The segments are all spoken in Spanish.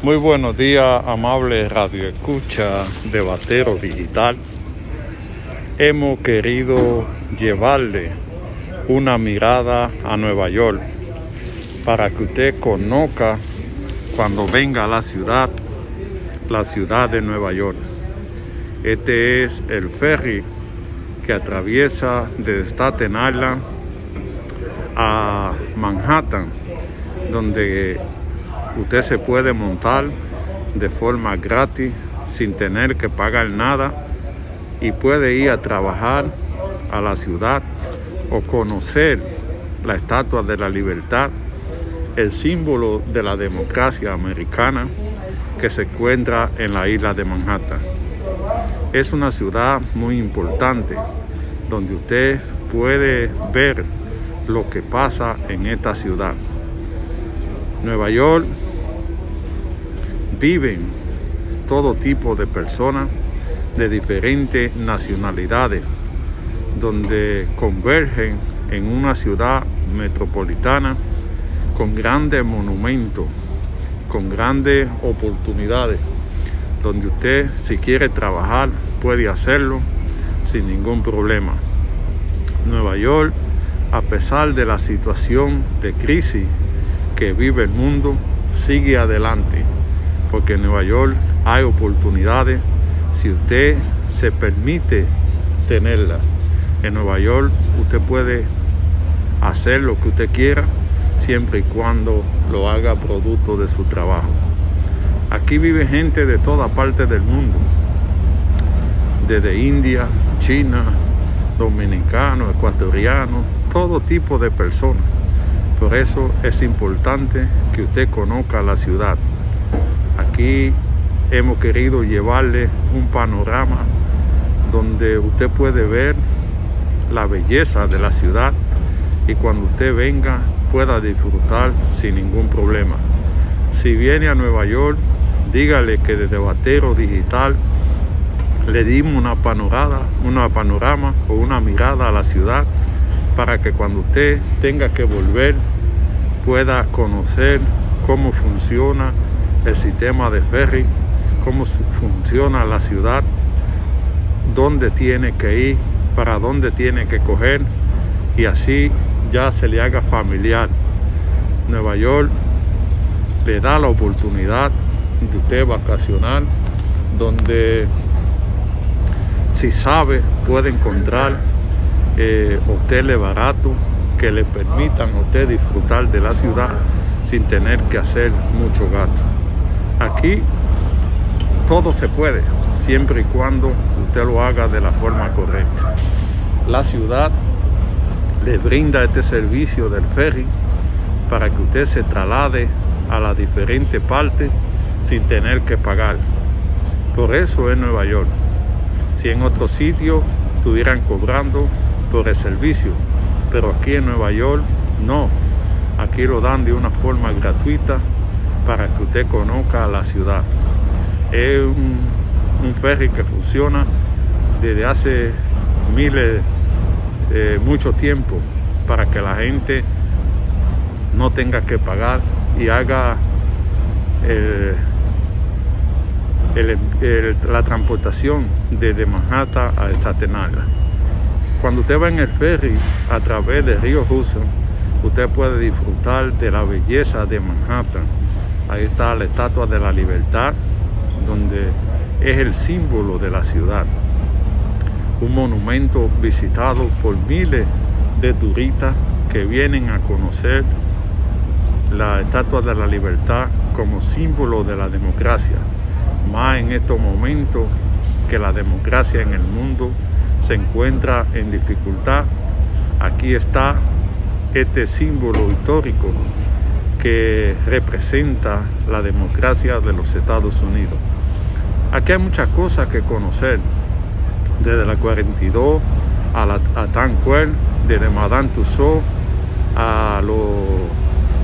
Muy buenos días, amable radio escucha de Batero Digital. Hemos querido llevarle una mirada a Nueva York para que usted conozca cuando venga a la ciudad, la ciudad de Nueva York. Este es el ferry que atraviesa desde Staten Island a Manhattan, donde usted se puede montar de forma gratis sin tener que pagar nada y puede ir a trabajar a la ciudad o conocer la Estatua de la Libertad, el símbolo de la democracia americana que se encuentra en la isla de Manhattan. Es una ciudad muy importante donde usted puede ver lo que pasa en esta ciudad. Nueva York viven todo tipo de personas de diferentes nacionalidades, donde convergen en una ciudad metropolitana con grandes monumentos, con grandes oportunidades, donde usted si quiere trabajar puede hacerlo sin ningún problema. Nueva York, a pesar de la situación de crisis que vive el mundo, sigue adelante porque en Nueva York hay oportunidades si usted se permite tenerlas. En Nueva York usted puede hacer lo que usted quiera siempre y cuando lo haga producto de su trabajo. Aquí vive gente de toda parte del mundo, desde India, China, dominicanos, ecuatorianos, todo tipo de personas. Por eso es importante que usted conozca la ciudad. Aquí hemos querido llevarle un panorama donde usted puede ver la belleza de la ciudad y cuando usted venga pueda disfrutar sin ningún problema. Si viene a Nueva York, dígale que desde Batero Digital le dimos una panorama, una panorama o una mirada a la ciudad para que cuando usted tenga que volver pueda conocer cómo funciona el sistema de ferry, cómo funciona la ciudad, dónde tiene que ir, para dónde tiene que coger y así ya se le haga familiar. Nueva York le da la oportunidad de usted vacacionar, donde si sabe puede encontrar eh, hoteles baratos que le permitan a usted disfrutar de la ciudad sin tener que hacer mucho gasto. Aquí todo se puede, siempre y cuando usted lo haga de la forma correcta. La ciudad le brinda este servicio del ferry para que usted se traslade a las diferentes partes sin tener que pagar. Por eso es Nueva York. Si en otro sitio estuvieran cobrando por el servicio, pero aquí en Nueva York no. Aquí lo dan de una forma gratuita para que usted conozca la ciudad. Es un, ferry que funciona desde hace miles, eh, mucho tiempo, para que la gente no tenga que pagar y haga la transportación desde Manhattan a Staten Island. Cuando usted va en el ferry a través del río Hudson, usted puede disfrutar de la belleza de Manhattan Ahí está la Estatua de la Libertad, donde es el símbolo de la ciudad. Un monumento visitado por miles de turistas que vienen a conocer la Estatua de la Libertad como símbolo de la democracia. Más en estos momentos que la democracia en el mundo se encuentra en dificultad, aquí está este símbolo histórico que representa la democracia de los Estados Unidos. Aquí hay muchas cosas que conocer, desde la 42 a, la, a desde Madame Tussauds a los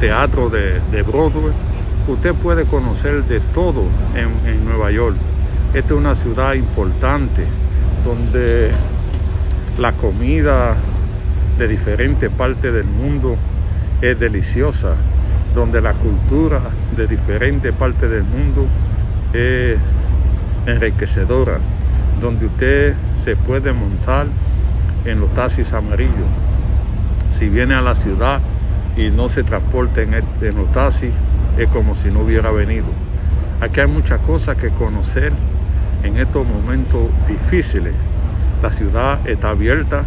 teatros de, Broadway. Usted puede conocer de todo en Nueva York. Esta es una ciudad importante donde la comida de diferentes partes del mundo es deliciosa donde la cultura de diferentes partes del mundo es enriquecedora, donde usted se puede montar en los taxis amarillos. Si viene a la ciudad y no se transporta en, en los taxis, es como si no hubiera venido. Aquí hay muchas cosas que conocer en estos momentos difíciles. La ciudad está abierta,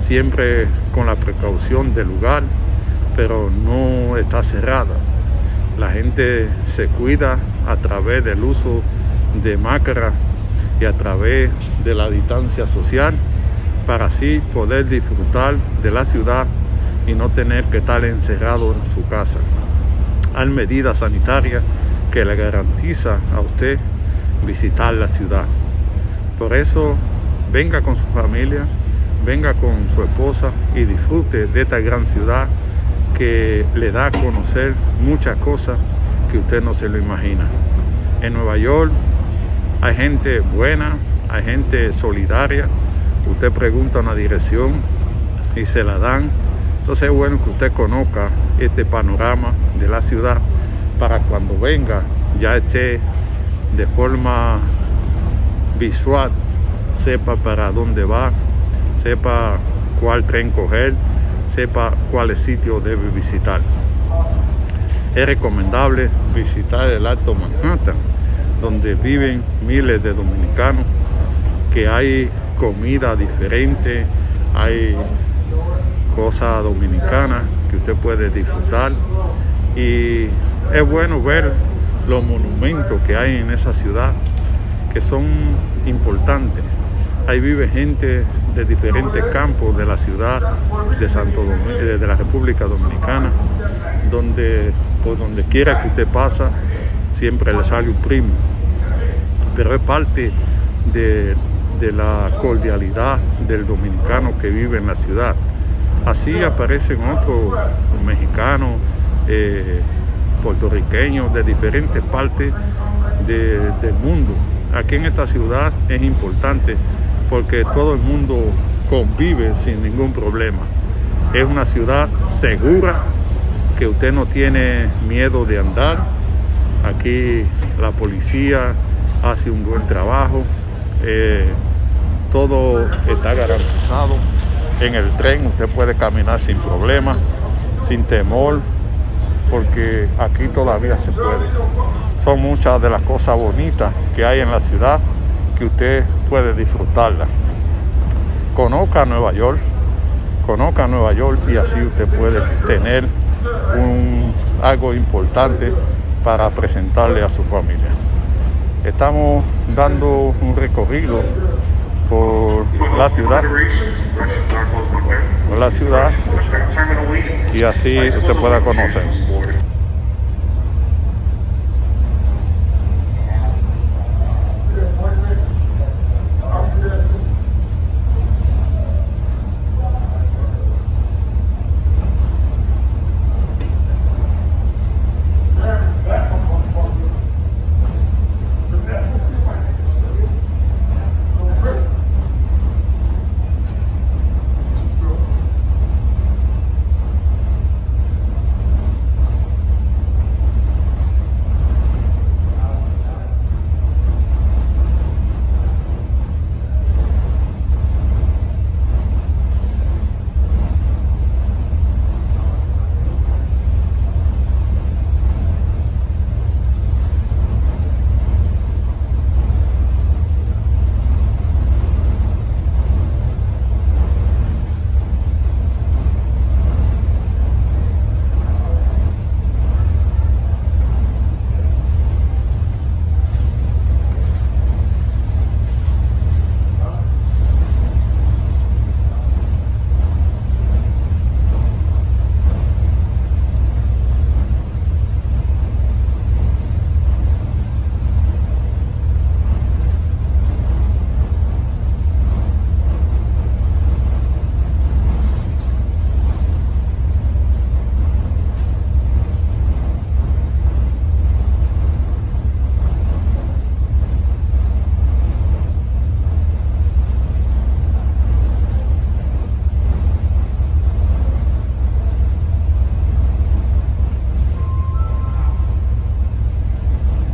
siempre con la precaución del lugar, pero no está cerrada. La gente se cuida a través del uso de máscara y a través de la distancia social para así poder disfrutar de la ciudad y no tener que estar encerrado en su casa. Hay medidas sanitarias que le garantiza a usted visitar la ciudad. Por eso venga con su familia, venga con su esposa y disfrute de esta gran ciudad que le da a conocer muchas cosas que usted no se lo imagina. En Nueva York hay gente buena, hay gente solidaria. Usted pregunta una dirección y se la dan. Entonces es bueno que usted conozca este panorama de la ciudad para cuando venga ya esté de forma visual, sepa para dónde va, sepa cuál tren coger, sepa cuáles sitios debe visitar. Es recomendable visitar el Alto Manhattan, donde viven miles de dominicanos, que hay comida diferente, hay cosas dominicanas que usted puede disfrutar y es bueno ver los monumentos que hay en esa ciudad que son importantes. Ahí vive gente de diferentes campos de la ciudad de Santo eh, de la República Dominicana, donde por donde quiera que usted pasa, siempre le sale un primo. Pero es parte de, la cordialidad del dominicano que vive en la ciudad. Así aparecen otros mexicanos, eh, puertorriqueños de diferentes partes del mundo. Aquí en esta ciudad es importante porque todo el mundo convive sin ningún problema. Es una ciudad segura, que usted no tiene miedo de andar. Aquí la policía hace un buen trabajo. Eh, todo está garantizado. En el tren usted puede caminar sin problema, sin temor, porque aquí todavía se puede. Son muchas de las cosas bonitas que hay en la ciudad que usted puede disfrutarla. Conozca Nueva York, conozca Nueva York y así usted puede tener un, algo importante para presentarle a su familia. Estamos dando un recorrido por la ciudad, por la ciudad y así usted pueda conocer.